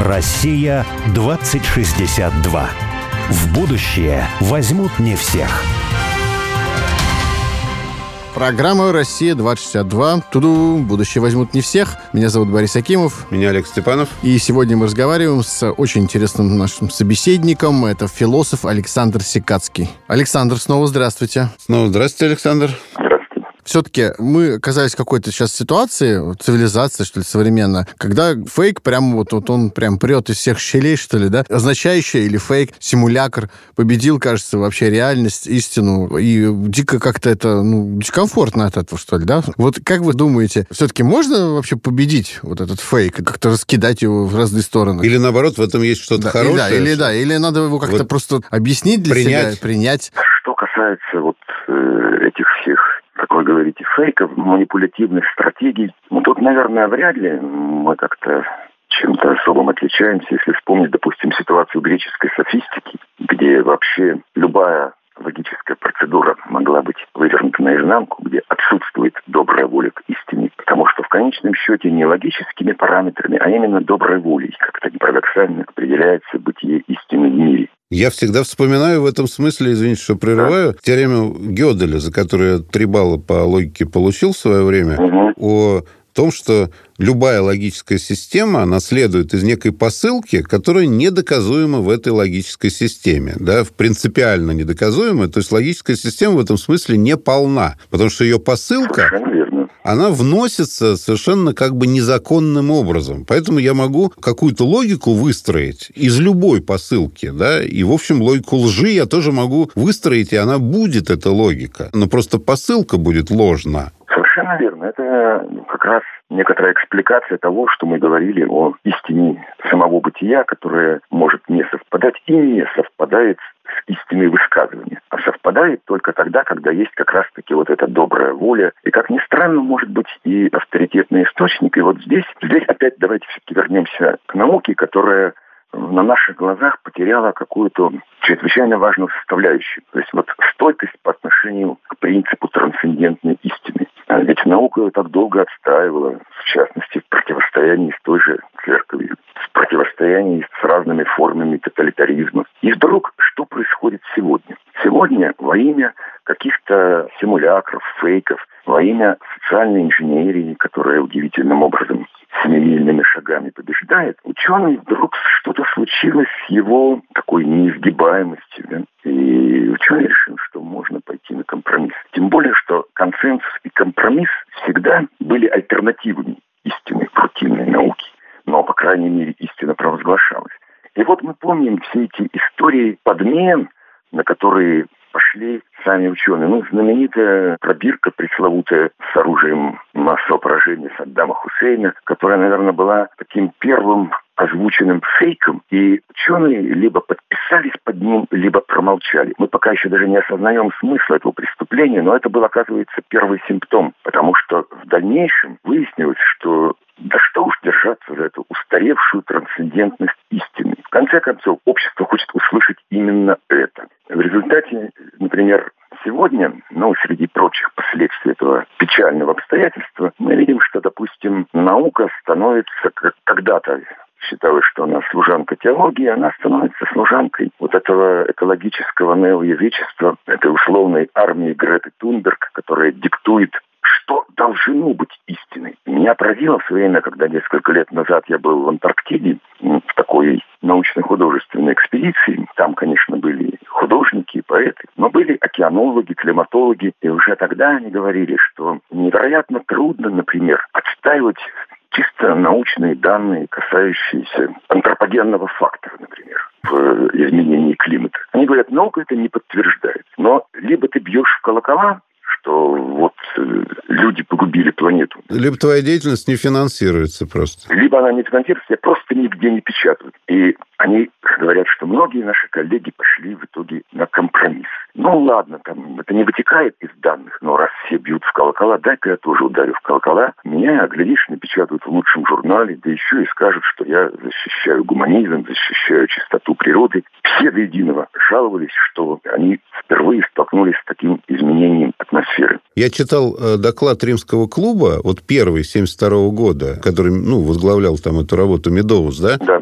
Россия 2062. В будущее возьмут не всех. Программа «Россия-2062». Туду. Будущее возьмут не всех. Меня зовут Борис Акимов. Меня Олег Степанов. И сегодня мы разговариваем с очень интересным нашим собеседником. Это философ Александр Секацкий. Александр, снова здравствуйте. Снова здравствуйте, Александр все-таки мы оказались в какой-то сейчас ситуации, цивилизации, что ли, современно, когда фейк прям вот, вот он прям прет из всех щелей, что ли, да, означающий или фейк, симулятор победил, кажется, вообще реальность, истину, и дико как-то это, ну, дискомфортно от этого, что ли, да? Вот как вы думаете, все-таки можно вообще победить вот этот фейк, как-то раскидать его в разные стороны? Или наоборот, в этом есть что-то да, хорошее? Или, да, или, да, или надо его как-то вот просто объяснить для принять. себя, принять. Что касается вот э, этих всех как вы говорите, фейков, манипулятивных стратегий. Ну, тут, наверное, вряд ли мы как-то чем-то особым отличаемся, если вспомнить, допустим, ситуацию греческой софистики, где вообще любая логическая процедура могла быть вывернута наизнанку, где отсутствует добрая воля к истине, потому что в конечном счете не логическими параметрами, а именно доброй волей, как-то не парадоксально, определяется бытие истины в мире. Я всегда вспоминаю в этом смысле, извините, что прерываю, да. теорему Гёделя, за которую я три балла по логике получил в свое время, угу. о том, что любая логическая система, она следует из некой посылки, которая недоказуема в этой логической системе. Да, принципиально недоказуема. То есть логическая система в этом смысле не полна. Потому что ее посылка она вносится совершенно как бы незаконным образом. Поэтому я могу какую-то логику выстроить из любой посылки, да, и, в общем, логику лжи я тоже могу выстроить, и она будет, эта логика. Но просто посылка будет ложна. Совершенно верно. Это как раз некоторая экспликация того, что мы говорили о истине самого бытия, которая может не совпадать и не совпадает с истинной высказывания. А совпадает только тогда, когда есть как раз-таки вот эта добрая воля. И, как ни странно, может быть и авторитетный источник. И вот здесь, здесь опять давайте все-таки вернемся к науке, которая на наших глазах потеряла какую-то чрезвычайно важную составляющую. То есть вот стойкость по отношению к принципу трансцендентной истины. А ведь наука ее так долго отстаивала, в частности, в противостоянии с той же церковью, в противостоянии с разными формами тоталитаризма. И вдруг что происходит сегодня? Сегодня во имя каких-то симулякров, фейков, во имя социальной инженерии, которая удивительным образом семимильными шагами побеждает, ученый вдруг что-то случилось с его такой неизгибаемостью. Да? И ученый решил, что можно пойти на компромисс. Тем более, что консенсус и компромисс всегда были альтернативами истинной рутинной науки. Но, по крайней мере, истина провозглашалась. И вот мы помним все эти истории подмен, на которые пошли сами ученые. Ну, знаменитая пробирка пресловутая с оружием массового поражения Саддама Хусейна, которая, наверное, была таким первым озвученным фейком, и ученые либо подписались под ним, либо промолчали. Мы пока еще даже не осознаем смысла этого преступления, но это был, оказывается, первый симптом, потому что в дальнейшем выяснилось, что да что уж держаться за эту устаревшую трансцендентность истины. В конце концов, общество хочет услышать именно это. В результате, например, сегодня, ну, среди прочих последствий этого печального обстоятельства, мы видим, что, допустим, наука становится, как когда-то считалось, что она служанка теологии, она становится служанкой вот этого экологического неоязычества, этой условной армии Греты Тунберг, которая диктует что должно быть истиной. Меня поразило в свое время, когда несколько лет назад я был в Антарктиде, в такой научно-художественной экспедиции. Там, конечно, были художники, поэты, но были океанологи, климатологи. И уже тогда они говорили, что невероятно трудно, например, отстаивать чисто научные данные, касающиеся антропогенного фактора, например, в изменении климата. Они говорят, наука это не подтверждает. Но либо ты бьешь в колокола, что вот э, люди погубили планету. Либо твоя деятельность не финансируется просто. Либо она не финансируется, просто нигде не печатают. И они говорят, что многие наши коллеги пошли в итоге на компромисс. Ну ладно, там это не вытекает из данных, но раз все бьют в колокола, дай-ка я тоже ударю в колокола. Меня, глядишь, напечатают в лучшем журнале, да еще и скажут, что я защищаю гуманизм, защищаю чистоту природы. Все до единого жаловались, что они впервые столкнулись с таким изменением атмосферы. Я читал э, доклад Римского клуба, вот первый, 72 года, который, ну, возглавлял там эту работу Медоуз, да? Да.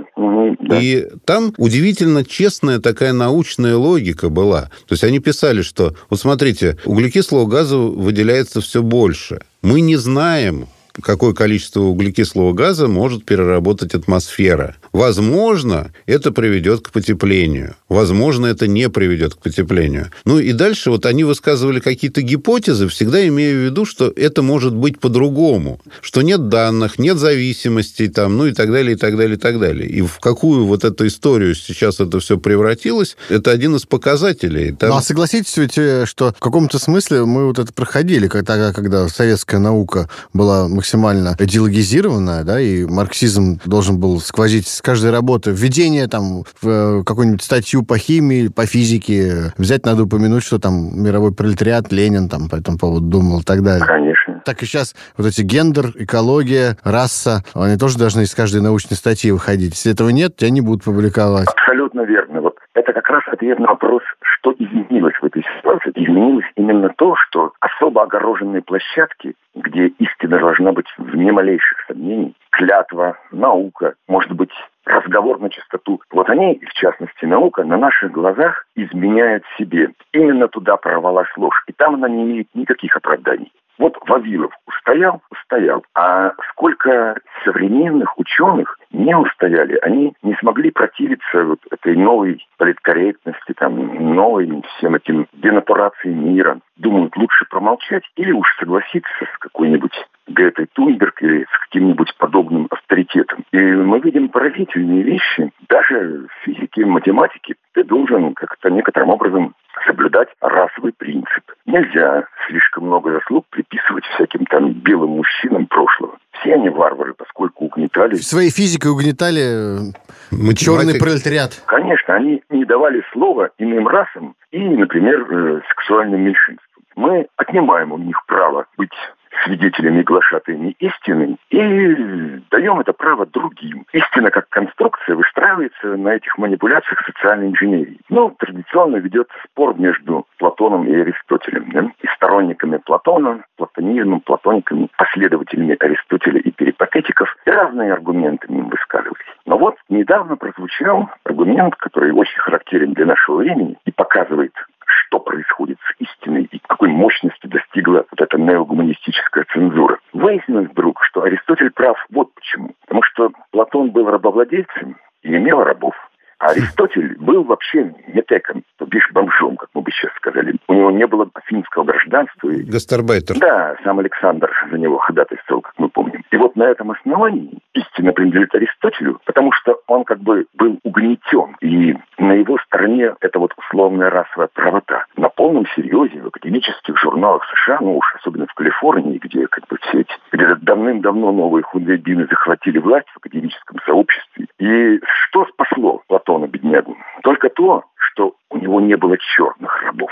Да. И там удивительно честная такая научная логика была. То есть они писали, что, вот смотрите, углекислого газа выделяется все больше. Мы не знаем, какое количество углекислого газа может переработать атмосфера. Возможно, это приведет к потеплению. Возможно, это не приведет к потеплению. Ну и дальше вот они высказывали какие-то гипотезы, всегда имея в виду, что это может быть по-другому. Что нет данных, нет зависимостей, там, ну и так далее, и так далее, и так далее. И в какую вот эту историю сейчас это все превратилось, это один из показателей. Там... Ну, а согласитесь ведь, э, что в каком-то смысле мы вот это проходили, когда, когда советская наука была максимально идеологизированная, да, и марксизм должен был сквозить с каждой работы. Введение там в э, какую-нибудь статью по химии, по физике. Взять надо упомянуть, что там мировой пролетариат, Ленин там по этому поводу думал и так далее. Конечно. Так и сейчас вот эти гендер, экология, раса, они тоже должны из каждой научной статьи выходить. Если этого нет, тебя не будут публиковать. Абсолютно верно. Вот это как раз ответ на вопрос, что изменилось в этой ситуации. Изменилось именно то, что особо огороженные площадки, где истина должна быть вне малейших сомнений, клятва, наука, может быть, разговор на чистоту. Вот они, в частности наука, на наших глазах изменяют себе. Именно туда прорвалась ложь. И там она не имеет никаких оправданий. Вот Вавилов устоял, устоял. А сколько современных ученых не устояли, они не смогли противиться вот этой новой политкорректности, там, новой всем этим денатурации мира. Думают, лучше промолчать или уж согласиться с какой-нибудь Гретой Тунберг или с каким-нибудь подобным авторитетом. И мы видим поразительные вещи. Даже в физике, математике ты должен как-то некоторым образом соблюдать расовый принцип. Нельзя слишком много заслуг приписывать всяким там белым мужчинам прошлого. Все они варвары, поскольку угнетали... Своей физикой угнетали Математик. черный пролетариат. Конечно, они не давали слова иным расам и, например, э, сексуальным меньшинствам. Мы отнимаем у них право быть свидетелями и глашатаями истины и даем это право другим. Истина как конструкция выстраивается на этих манипуляциях социальной инженерии. Ну, традиционно ведется спор между Платоном и Аристотелем. Да? И сторонниками Платона, платонизмом, платониками, последователями Аристотеля и перипатетиков. И разные аргументы им высказывались. Но вот недавно прозвучал аргумент, который очень характерен для нашего времени и показывает что происходит с истиной и какой мощности достигла вот эта неогуманистическая цензура. Выяснилось вдруг, что Аристотель прав вот почему. Потому что Платон был рабовладельцем и имел рабов. А Аристотель был вообще метеком, то бишь бомжом, как мы бы сейчас сказали. У него не было афинского гражданства. Гастарбайтер. Да, сам Александр за него ходатайствовал. И вот на этом основании истина принадлежит Аристотелю, потому что он как бы был угнетен. И на его стороне это вот условная расовая правота. На полном серьезе в академических журналах США, ну уж особенно в Калифорнии, где как бы все эти, где давным-давно новые хунвейбины захватили власть в академическом сообществе. И что спасло Платона, беднягу? Только то, что у него не было черных рабов.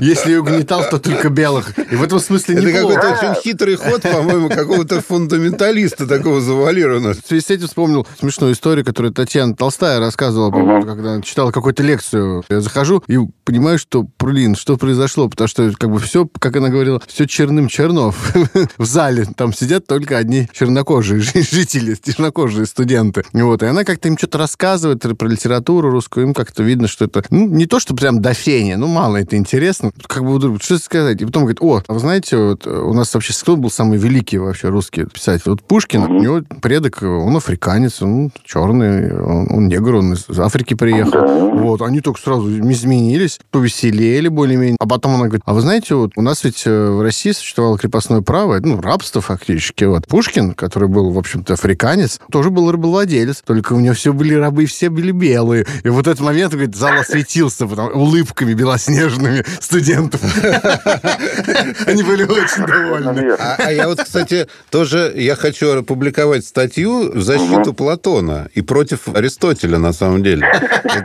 Если угнетал, то только белых. И в этом смысле не Это какой-то очень хитрый ход, по-моему, какого-то фундаменталиста такого завуалированного. В связи с этим вспомнил смешную историю, которую Татьяна Толстая рассказывала, когда читала какую-то лекцию. Я захожу и понимаю, что, блин, что произошло, потому что как бы все, как она говорила, все черным чернов. В зале там сидят только одни чернокожие жители, чернокожие студенты. Вот, и она как-то им что-то рассказывает про литературу русскую, им как-то видно, что это, ну, не то, что прям до фени, ну, мало это интересно. Как бы, что сказать? И потом говорит, о, а вы знаете, вот у нас вообще кто был самый великий вообще русский писатель? Вот Пушкин, у него предок, он африканец, он черный, он, он негр, он из Африки приехал. Вот, они только сразу изменились, повеселели более-менее. А потом она говорит, а вы знаете, вот у нас ведь э, в России существовало крепостное право, ну, рабство фактически. Вот Пушкин, который был, в общем-то, африканец, тоже был рабовладелец, только у него все были рабы, все были белые. И вот этот момент, говорит, зал осветился потому, улыбками белоснежными студентов. Они были очень довольны. А, а я вот, кстати, тоже я хочу опубликовать статью в защиту Платона и против Аристотеля, на самом деле.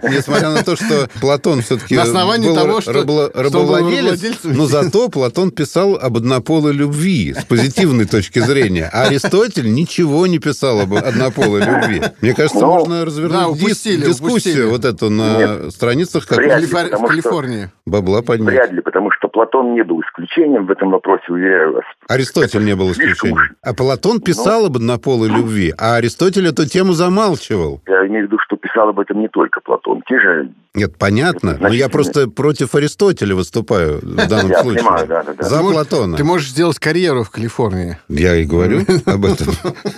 Несмотря на то, что Платон все-таки на основании был того, что, рабо, рабовладелец, но зато Платон писал об однополой любви с позитивной точки зрения. А Аристотель ничего не писал об однополой любви. Мне кажется, но, можно развернуть да, упустили, дискуссию вот эту на Нет, страницах как вряд ли, в Калифорнии. Бабла поднять. Вряд ли, потому что Платон не был исключением в этом вопросе, уверяю вас. Аристотель не был исключением. А Платон писал ну, об однополой любви, а Аристотель эту тему замалчивал. Я имею в виду, что писал об этом не только Платон. Те же нет, понятно, но я просто против Аристотеля выступаю в данном я случае. Понимаю, да, да, да. За Платона. Ты можешь сделать карьеру в Калифорнии. Я и говорю об этом.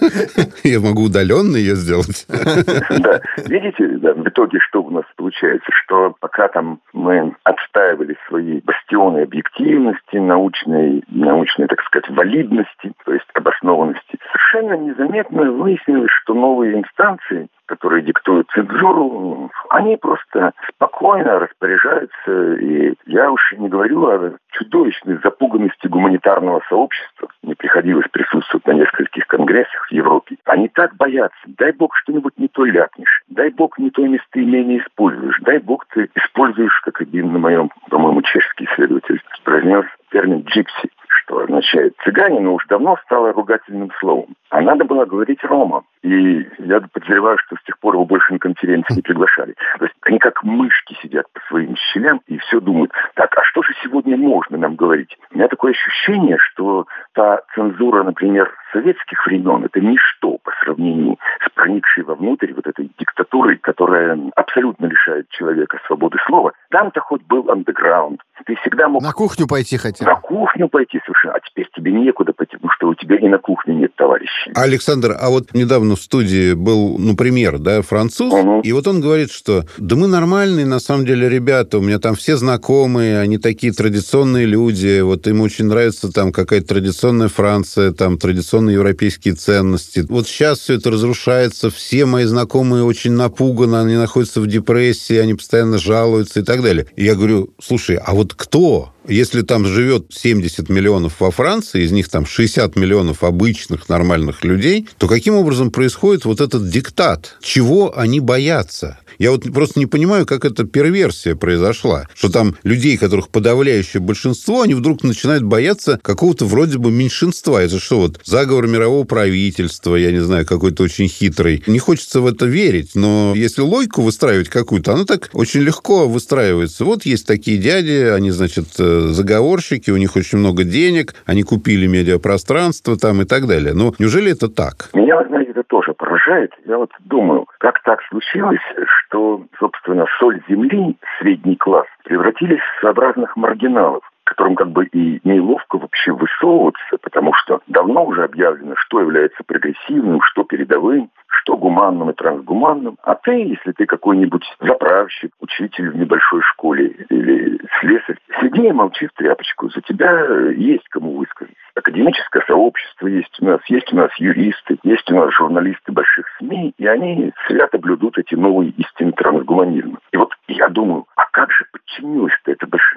Я могу удаленно ее сделать. Да. Видите, да, в итоге что у нас получается? Что пока там мы отстаивали свои бастионы объективности, научной, научной, так сказать, валидности, то есть обоснованности, совершенно незаметно выяснилось, что новые инстанции которые диктуют цензуру, они просто спокойно распоряжаются. И я уж не говорю о чудовищной запуганности гуманитарного сообщества. Мне приходилось присутствовать на нескольких конгрессах в Европе. Они так боятся. Дай бог что-нибудь не то ляпнешь. Дай бог не то местоимение используешь. Дай бог ты используешь, как один на моем, по-моему, чешский исследователь произнес термин «джипси» что означает цыгане, но уж давно стало ругательным словом. А надо было говорить Рома. И я подозреваю, что с тех пор его больше на конференции не приглашали. То есть они как мышки сидят по своим щелям и все думают, так, а что же сегодня можно нам говорить? У меня такое ощущение, что та цензура, например, советских времен, это ничто по сравнению с проникшей вовнутрь вот этой диктатурой, которая абсолютно лишает человека свободы слова. Там-то хоть был андеграунд. Ты всегда мог... На кухню пойти хотел. На кухню пойти совершенно. А теперь тебе некуда пойти, потому что у тебя и на кухне нет товарищей. Александр, а вот недавно в студии был, ну, пример, да, француз, угу. и вот он говорит, что да мы нормальные, на самом деле, ребята, у меня там все знакомые, они такие традиционные люди, вот им очень нравится там какая-то традиционная Франция, там традиционные европейские ценности. Вот сейчас все это разрушается, все мои знакомые очень напуганы, они находятся в депрессии, они постоянно жалуются и так далее. И я говорю, слушай, а вот кто если там живет 70 миллионов во Франции, из них там 60 миллионов обычных нормальных людей, то каким образом происходит вот этот диктат? Чего они боятся? Я вот просто не понимаю, как эта перверсия произошла. Что там людей, которых подавляющее большинство, они вдруг начинают бояться какого-то вроде бы меньшинства. Это что вот заговор мирового правительства, я не знаю, какой-то очень хитрый. Не хочется в это верить, но если логику выстраивать какую-то, она так очень легко выстраивается. Вот есть такие дяди, они, значит, э, заговорщики, у них очень много денег, они купили медиапространство там и так далее. Но неужели это так? Меня, знаете, это тоже поражает. Я вот думаю, как так случилось, что, собственно, соль земли, средний класс, превратились в своеобразных маргиналов которым как бы и неловко вообще высовываться, потому что давно уже объявлено, что является прогрессивным, что передовым, что гуманным и трансгуманным. А ты, если ты какой-нибудь заправщик, учитель в небольшой школе или слесарь, сиди и молчи в тряпочку. За тебя есть кому высказаться. Академическое сообщество есть у нас, есть у нас юристы, есть у нас журналисты больших СМИ, и они свято блюдут эти новые истины трансгуманизма. И вот я думаю, а как же подчинилось-то это большинство?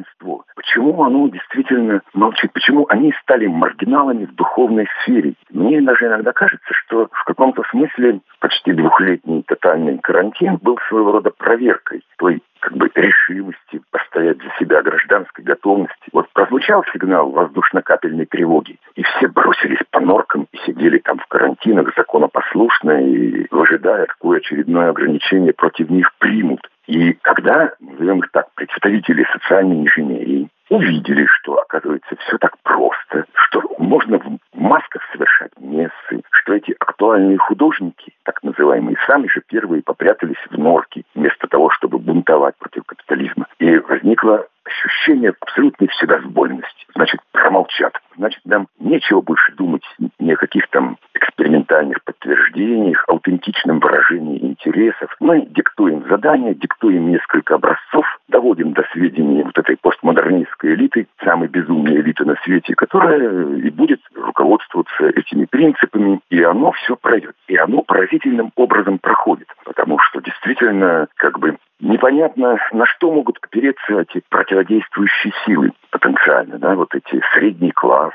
Почему оно действительно молчит? Почему они стали маргиналами в духовной сфере? Мне даже иногда кажется, что в каком-то смысле почти двухлетний тотальный карантин был своего рода проверкой той как бы решимости постоять за себя, гражданской готовности. Вот прозвучал сигнал воздушно-капельной тревоги, и все бросились по норкам и сидели там в карантинах законопослушно и ожидая, какое очередное ограничение против них примут. И когда, назовем их так, представители социальной инженерии увидели, что, оказывается, все так просто, что можно в масках совершать мессы, что эти актуальные художники, так называемые, сами же первые попрятались в норки, вместо того, чтобы бунтовать против капитализма. И возникло ощущение абсолютной вседозволенности. Значит, промолчат. Значит, нам нечего больше думать ни о каких там экспериментальных подтверждениях, аутентичном выражении интересов. Мы диктуем задания, диктуем несколько образцов, доводим до сведения вот этой постмодернистской элиты, самой безумной элиты на свете, которая и будет руководствоваться этими принципами, и оно все пройдет. И оно поразительным образом проходит, потому что действительно как бы непонятно, на что могут опереться эти противодействующие силы потенциально, да, вот эти средний класс,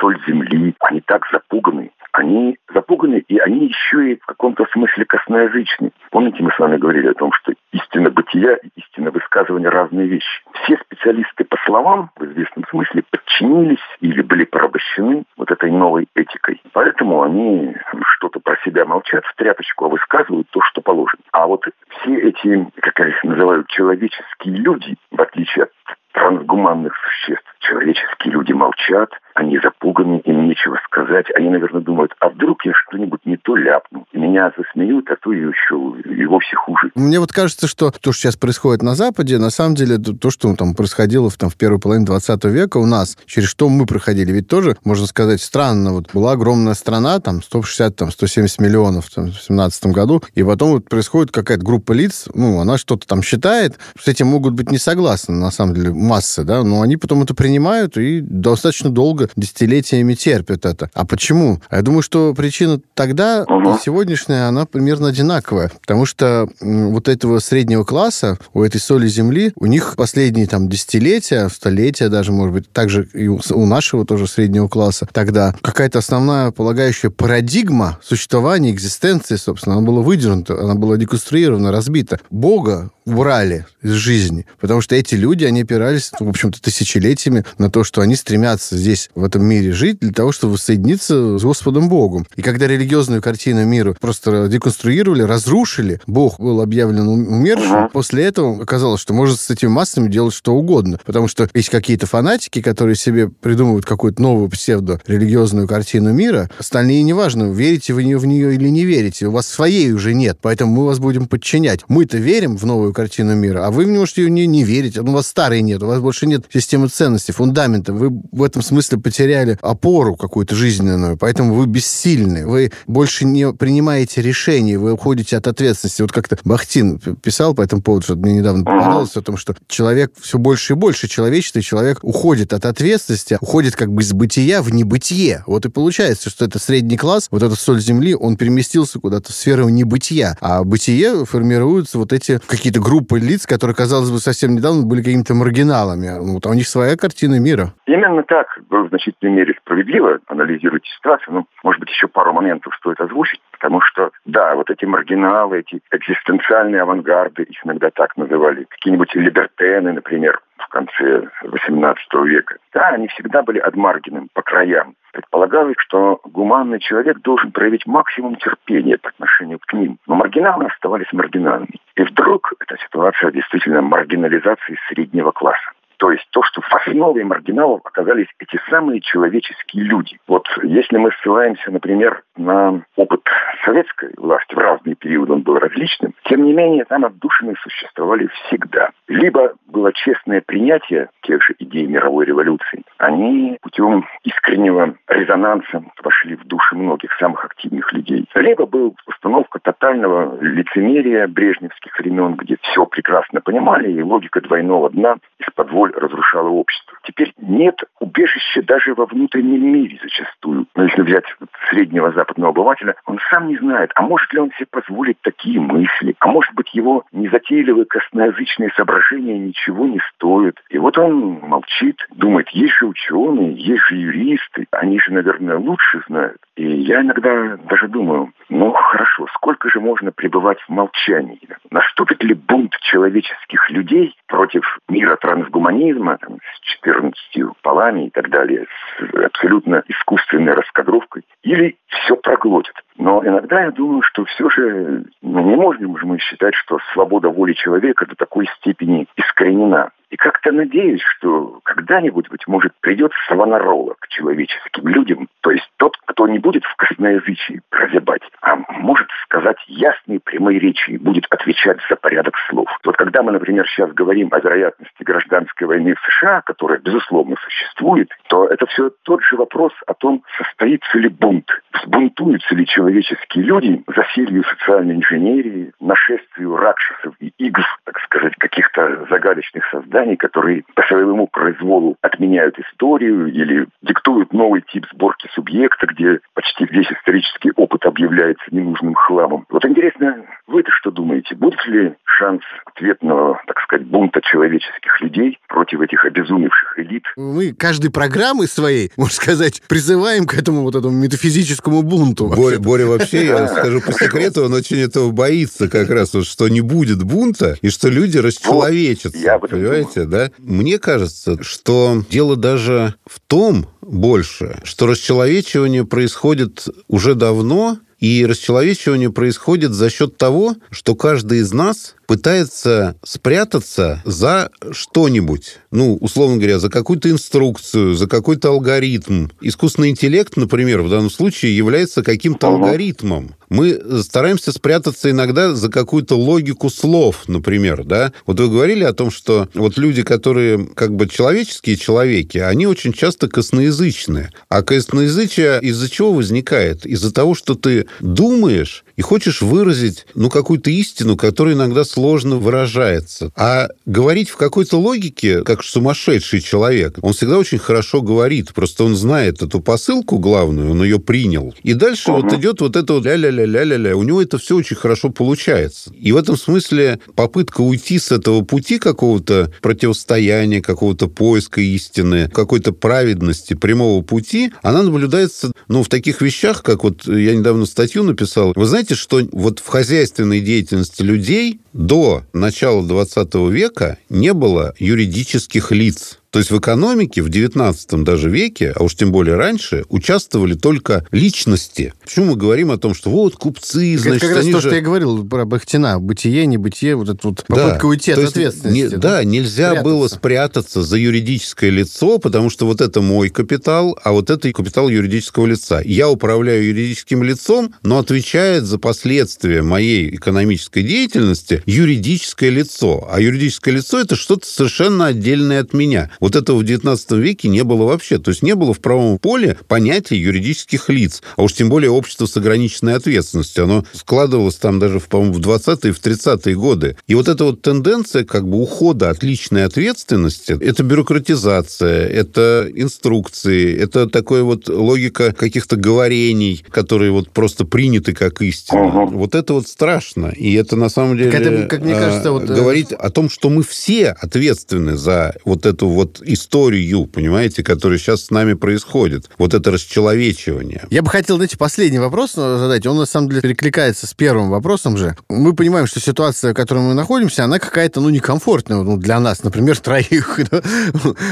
соль земли, они так запуганы. Они запуганы, и они еще и в каком-то смысле косноязычны. Помните, мы с вами говорили о том, что истина бытия и истина высказывания разные вещи. Все специалисты по словам в известном смысле подчинились или были порабощены вот этой новой этикой. Поэтому они что что-то про себя молчат в тряпочку, а высказывают то, что положено. А вот все эти, как я их называю, человеческие люди, в отличие от трансгуманных существ, человеческие люди молчат, они запуганы, им нечего сказать. Они, наверное, думают, а вдруг я что-нибудь не то ляпну, меня засмеют, а то еще и вовсе хуже. Мне вот кажется, что то, что сейчас происходит на Западе, на самом деле то, что там происходило в, там, в первой половине 20 века у нас, через что мы проходили, ведь тоже, можно сказать, странно. Вот была огромная страна, там 160, там 170 миллионов там, в 17 году, и потом вот происходит какая-то группа лиц, ну, она что-то там считает, с этим могут быть не согласны, на самом деле, массы, да, но они потом это принимают и достаточно долго десятилетиями терпят это. А почему? Я думаю, что причина тогда и сегодняшняя, она примерно одинаковая. Потому что вот этого среднего класса, у этой соли земли, у них последние там десятилетия, столетия даже, может быть, также и у нашего тоже среднего класса тогда какая-то основная полагающая парадигма существования, экзистенции, собственно, она была выдернута, она была деконструирована, разбита. Бога убрали из жизни, потому что эти люди, они опирались, в общем-то, тысячелетиями на то, что они стремятся здесь в этом мире жить для того, чтобы соединиться с Господом Богом. И когда религиозную картину мира просто деконструировали, разрушили, Бог был объявлен умершим, после этого оказалось, что может с этими массами делать что угодно. Потому что есть какие-то фанатики, которые себе придумывают какую-то новую псевдо-религиозную картину мира. Остальные неважно, верите вы в нее или не верите. У вас своей уже нет, поэтому мы вас будем подчинять. Мы-то верим в новую картину мира, а вы можете ее не, не верить. Ну, у вас старой нет, у вас больше нет системы ценностей, фундамента. Вы в этом смысле потеряли опору какую-то жизненную, поэтому вы бессильны. Вы больше не принимаете решений, вы уходите от ответственности. Вот как-то Бахтин писал по этому поводу, что мне недавно попадалось о том, что человек все больше и больше человечества, и человек уходит от ответственности, уходит как бы из бытия в небытие. Вот и получается, что это средний класс, вот эта соль земли, он переместился куда-то в сферу небытия, а бытие формируются вот эти какие-то группы лиц, которые, казалось бы, совсем недавно были какими-то маргиналами. Вот, а у них своя картина мира. Именно так значительной мере справедливо анализируете ситуацию. Ну, может быть, еще пару моментов стоит озвучить, потому что, да, вот эти маргиналы, эти экзистенциальные авангарды, их иногда так называли, какие-нибудь либертены, например, в конце XVIII века. Да, они всегда были адмаргином по краям. Предполагалось, что гуманный человек должен проявить максимум терпения по отношению к ним. Но маргиналы оставались маргиналами. И вдруг эта ситуация действительно маргинализации среднего класса. То есть то, что в основе маргиналов оказались эти самые человеческие люди. Вот если мы ссылаемся, например, на опыт советской власти, в разные периоды он был различным, тем не менее там отдушины существовали всегда. Либо было честное принятие тех же идей мировой революции, они путем искреннего резонанса вошли в души многих самых активных людей. Либо была установка тотального лицемерия брежневских времен, где все прекрасно понимали, и логика двойного дна из-под разрушало общество. Теперь нет убежища даже во внутреннем мире зачастую. Но если взять среднего западного обывателя, он сам не знает, а может ли он себе позволить такие мысли, а может быть его незатейливые косноязычные соображения ничего не стоят. И вот он молчит, думает, есть же ученые, есть же юристы, они же, наверное, лучше знают. И я иногда даже думаю, ну хорошо, сколько же можно пребывать в молчании? Наступит ли бунт человеческих людей против мира трансгуманизма там, с 14 полами и так далее, с абсолютно искусственной раскадровкой? Или все проглотит? Но иногда я думаю, что все же ну, не можем же мы считать, что свобода воли человека до такой степени искоренена. И как-то надеюсь, что когда-нибудь, быть может, придет Савонарола к человеческим людям, то есть тот, кто не будет в косноязычии прозябать, а может сказать ясные прямые речи и будет отвечать за порядок слов. Вот когда мы, например, сейчас говорим о вероятности гражданской войны в США, которая, безусловно, существует, то это все тот же вопрос о том, состоится ли бунт, сбунтуются ли человеческие люди за серию социальной инженерии, нашествию ракшасов и игв, так сказать, каких-то загадочных созданий, изданий, которые по своему произволу отменяют историю или диктуют новый тип сборки субъекта, где почти весь исторический опыт объявляется ненужным хламом. Вот интересно, вы-то что думаете? Будет ли шанс ответного, так сказать, бунта человеческих людей против этих обезумевших элит? Мы каждой программы своей, можно сказать, призываем к этому вот этому метафизическому бунту. Боря, Боря вообще, я скажу по секрету, он очень этого боится как раз, вот, что не будет бунта и что люди расчеловечатся. Я понимаете? Понимаете, да? Мне кажется, что дело даже в том больше, что расчеловечивание происходит уже давно, И расчеловечивание происходит за счет того, что каждый из нас пытается спрятаться за что-нибудь. Ну, условно говоря, за какую-то инструкцию, за какой-то алгоритм. Искусственный интеллект, например, в данном случае является каким-то алгоритмом. Мы стараемся спрятаться иногда за какую-то логику слов, например, да. Вот вы говорили о том, что вот люди, которые как бы человеческие человеки, они очень часто косноязычные. А косноязычие из-за чего возникает? Из-за того, что ты думаешь и хочешь выразить, ну, какую-то истину, которая иногда сложно выражается. А говорить в какой-то логике, как сумасшедший человек, он всегда очень хорошо говорит. Просто он знает эту посылку главную, он ее принял. И дальше угу. вот идет вот это вот ля-ля-ля-ля-ля-ля. У него это все очень хорошо получается. И в этом смысле попытка уйти с этого пути какого-то противостояния, какого-то поиска истины, какой-то праведности, прямого пути, она наблюдается, ну, в таких вещах, как вот я недавно статью написал. Вы знаете, знаете, что вот в хозяйственной деятельности людей до начала 20 века не было юридических лиц. То есть в экономике в 19 даже веке, а уж тем более раньше, участвовали только личности. Почему мы говорим о том, что вот купцы, так значит, это как раз то, же... что я говорил про Бахтина. Бытие, небытие, вот эта вот попытка да. уйти то от ответственности. Не, да? да, нельзя спрятаться. было спрятаться за юридическое лицо, потому что вот это мой капитал, а вот это капитал юридического лица. Я управляю юридическим лицом, но отвечает за последствия моей экономической деятельности юридическое лицо. А юридическое лицо – это что-то совершенно отдельное от меня. Вот этого в XIX веке не было вообще. То есть не было в правом поле понятия юридических лиц, а уж тем более общество с ограниченной ответственностью. Оно складывалось там даже, по-моему, в 20-е, в 30-е годы. И вот эта вот тенденция как бы ухода от личной ответственности, это бюрократизация, это инструкции, это такая вот логика каких-то говорений, которые вот просто приняты как истина. Угу. Вот это вот страшно. И это на самом деле это, как мне кажется, вот... Э, говорит о том, что мы все ответственны за вот эту вот вот историю, понимаете, которая сейчас с нами происходит. Вот это расчеловечивание. Я бы хотел, знаете, последний вопрос задать. Он, на самом деле, перекликается с первым вопросом же. Мы понимаем, что ситуация, в которой мы находимся, она какая-то, ну, некомфортная ну, для нас, например, троих.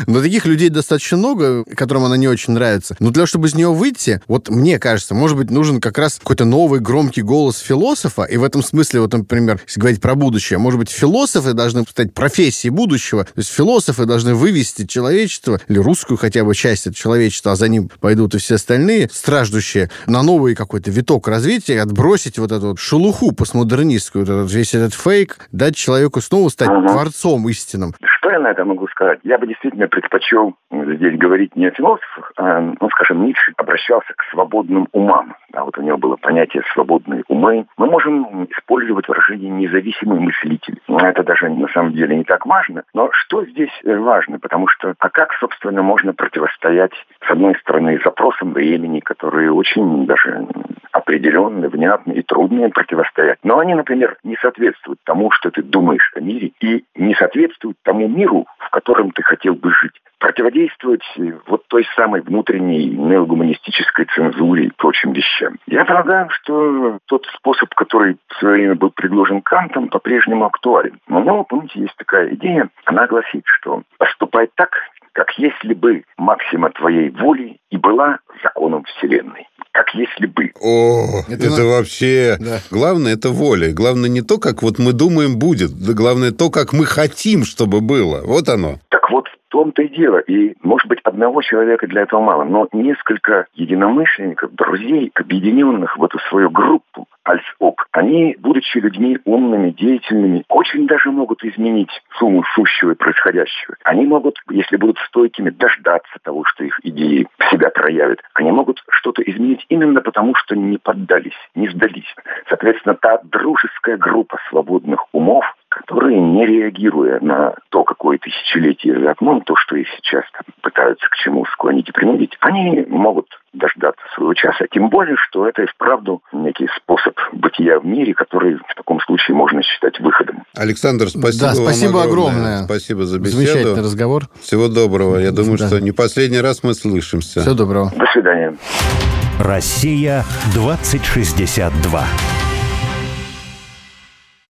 Но таких людей достаточно много, которым она не очень нравится. Но для того, чтобы из нее выйти, вот мне кажется, может быть, нужен как раз какой-то новый громкий голос философа, и в этом смысле, вот, например, если говорить про будущее, может быть, философы должны стать профессией будущего, то есть философы должны вывести человечество, или русскую хотя бы часть этого человечества, а за ним пойдут и все остальные, страждущие, на новый какой-то виток развития, отбросить вот эту вот шелуху постмодернистскую, вот этот, весь этот фейк, дать человеку снова стать ага. творцом истинным. Что я на это могу сказать? Я бы действительно предпочел здесь говорить не о философах, а, ну, скажем, Ницше обращался к свободным умам. А вот у него было понятие «свободные умы». Мы можем использовать выражение «независимый мыслитель». Это даже на самом деле не так важно. Но что здесь э, важно? Потому что, а как, собственно, можно противостоять, с одной стороны, запросам времени, которые очень даже определенные, внятные и трудные противостоять. Но они, например, не соответствуют тому, что ты думаешь о мире, и не соответствуют тому миру, в котором ты хотел бы жить противодействовать вот той самой внутренней неогуманистической цензуре и прочим вещам. Я полагаю, что тот способ, который в свое время был предложен Кантом, по-прежнему актуален. Но у него, помните, есть такая идея, она гласит, что поступай так, как если бы максима твоей воли и была законом Вселенной как если бы. О, это, это вообще... Да. Главное, это воля. Главное не то, как вот мы думаем будет, да главное то, как мы хотим, чтобы было. Вот оно. Том-то и дело. И, может быть, одного человека для этого мало, но несколько единомышленников, друзей, объединенных в эту свою группу, Альсоп, они, будучи людьми умными, деятельными, очень даже могут изменить сумму сущего и происходящего. Они могут, если будут стойкими, дождаться того, что их идеи себя проявят. Они могут что-то изменить именно потому, что не поддались, не сдались. Соответственно, та дружеская группа свободных умов, которые, не реагируя на то, какое тысячелетие за окном, то, что их сейчас там, пытаются к чему склонить и принудить, они могут дождаться своего часа. Тем более, что это и вправду некий способ бытия в мире, который в таком случае можно считать выходом. Александр, спасибо да, спасибо вам огромное. огромное. Спасибо за беседу. Замечательный разговор. Всего доброго. Я думаю, да. что не последний раз мы слышимся. Всего доброго. До свидания. Россия 2062.